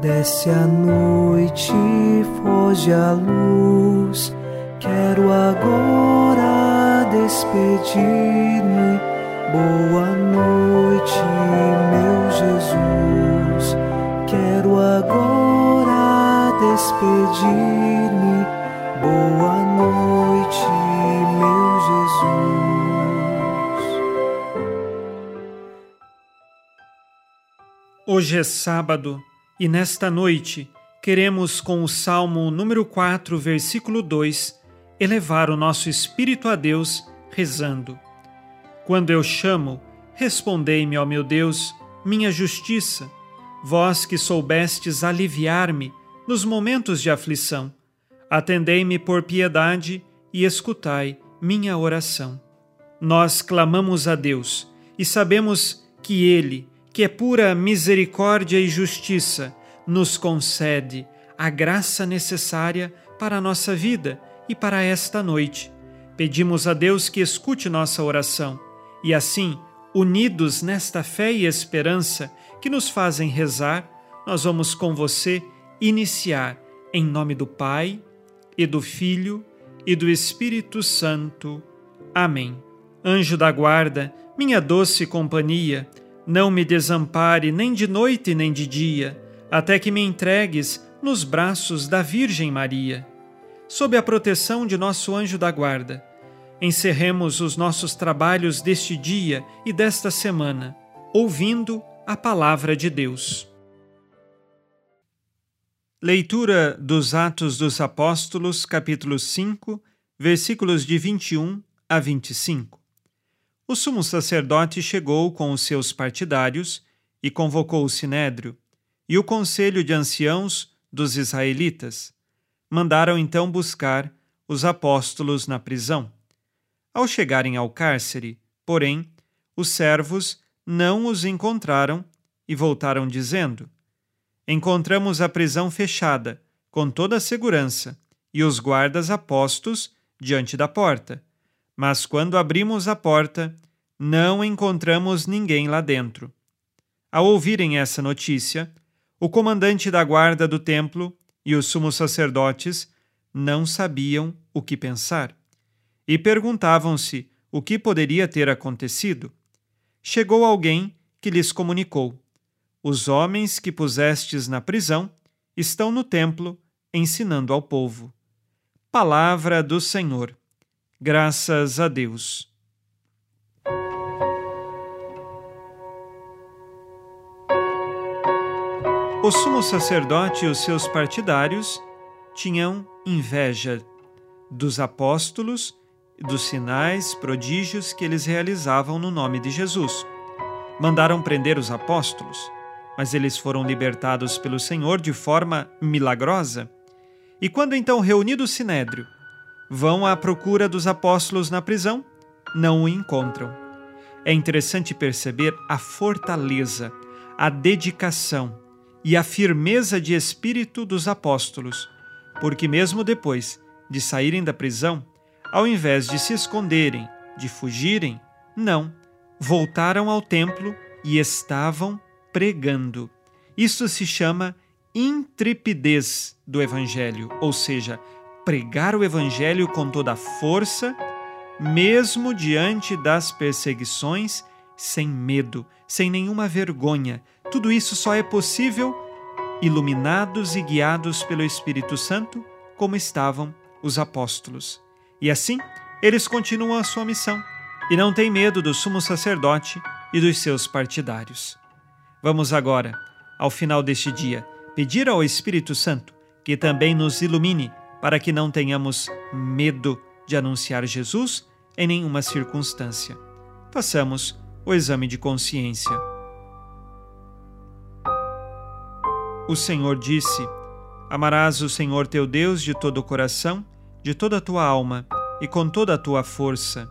Desce a noite, foge a luz. Quero agora despedir-me. Boa noite, meu Jesus. Quero agora despedir-me. Boa noite, meu Jesus. Hoje é sábado e nesta noite queremos, com o Salmo número 4, versículo 2, elevar o nosso espírito a Deus, rezando: Quando eu chamo, respondei-me, ó meu Deus, minha justiça, vós que soubestes aliviar-me nos momentos de aflição. Atendei-me por piedade e escutai minha oração. Nós clamamos a Deus e sabemos que Ele, que é pura misericórdia e justiça, nos concede a graça necessária para a nossa vida e para esta noite. Pedimos a Deus que escute nossa oração e assim, unidos nesta fé e esperança que nos fazem rezar, nós vamos com você iniciar em nome do Pai e do Filho e do Espírito Santo. Amém. Anjo da guarda, minha doce companhia, não me desampare nem de noite nem de dia, até que me entregues nos braços da Virgem Maria. Sob a proteção de nosso anjo da guarda, encerremos os nossos trabalhos deste dia e desta semana, ouvindo a palavra de Deus. Leitura dos Atos dos Apóstolos, capítulo 5, versículos de 21 a 25 o sumo sacerdote chegou com os seus partidários e convocou o sinédrio e o conselho de anciãos dos israelitas. Mandaram então buscar os apóstolos na prisão. Ao chegarem ao cárcere, porém, os servos não os encontraram e voltaram dizendo: Encontramos a prisão fechada, com toda a segurança, e os guardas apostos diante da porta mas quando abrimos a porta, não encontramos ninguém lá dentro. Ao ouvirem essa notícia, o comandante da guarda do templo e os sumos sacerdotes não sabiam o que pensar e perguntavam-se o que poderia ter acontecido. Chegou alguém que lhes comunicou: Os homens que pusestes na prisão estão no templo ensinando ao povo. Palavra do Senhor. Graças a Deus. O sumo sacerdote e os seus partidários tinham inveja dos apóstolos, dos sinais, prodígios que eles realizavam no nome de Jesus. Mandaram prender os apóstolos, mas eles foram libertados pelo Senhor de forma milagrosa. E quando então reunido o sinédrio, Vão à procura dos apóstolos na prisão, não o encontram. É interessante perceber a fortaleza, a dedicação e a firmeza de espírito dos apóstolos, porque, mesmo depois de saírem da prisão, ao invés de se esconderem, de fugirem, não, voltaram ao templo e estavam pregando. Isso se chama intrepidez do Evangelho, ou seja, pregar o Evangelho com toda a força, mesmo diante das perseguições, sem medo, sem nenhuma vergonha. Tudo isso só é possível iluminados e guiados pelo Espírito Santo, como estavam os apóstolos. E assim, eles continuam a sua missão e não têm medo do sumo sacerdote e dos seus partidários. Vamos agora, ao final deste dia, pedir ao Espírito Santo que também nos ilumine para que não tenhamos medo de anunciar Jesus em nenhuma circunstância. Façamos o exame de consciência. O Senhor disse: Amarás o Senhor teu Deus de todo o coração, de toda a tua alma e com toda a tua força.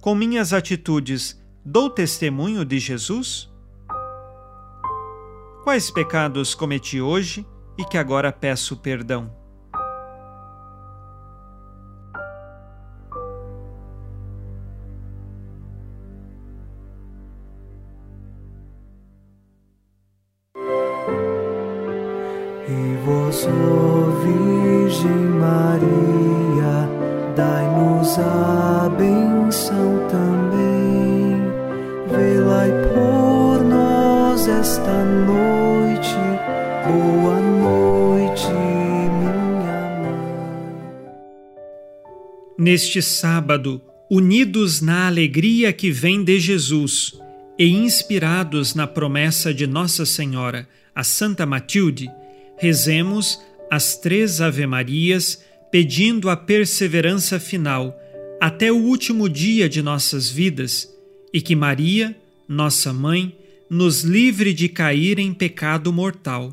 Com minhas atitudes, dou testemunho de Jesus? Quais pecados cometi hoje e que agora peço perdão? E vós, Virgem Maria, dai-nos a benção também, vê-la por nós esta noite Boa noite, minha mãe. Neste sábado, unidos na alegria que vem de Jesus e inspirados na promessa de Nossa Senhora, a Santa Matilde, rezemos as três Ave-Marias pedindo a perseverança final até o último dia de nossas vidas e que Maria, nossa mãe, nos livre de cair em pecado mortal.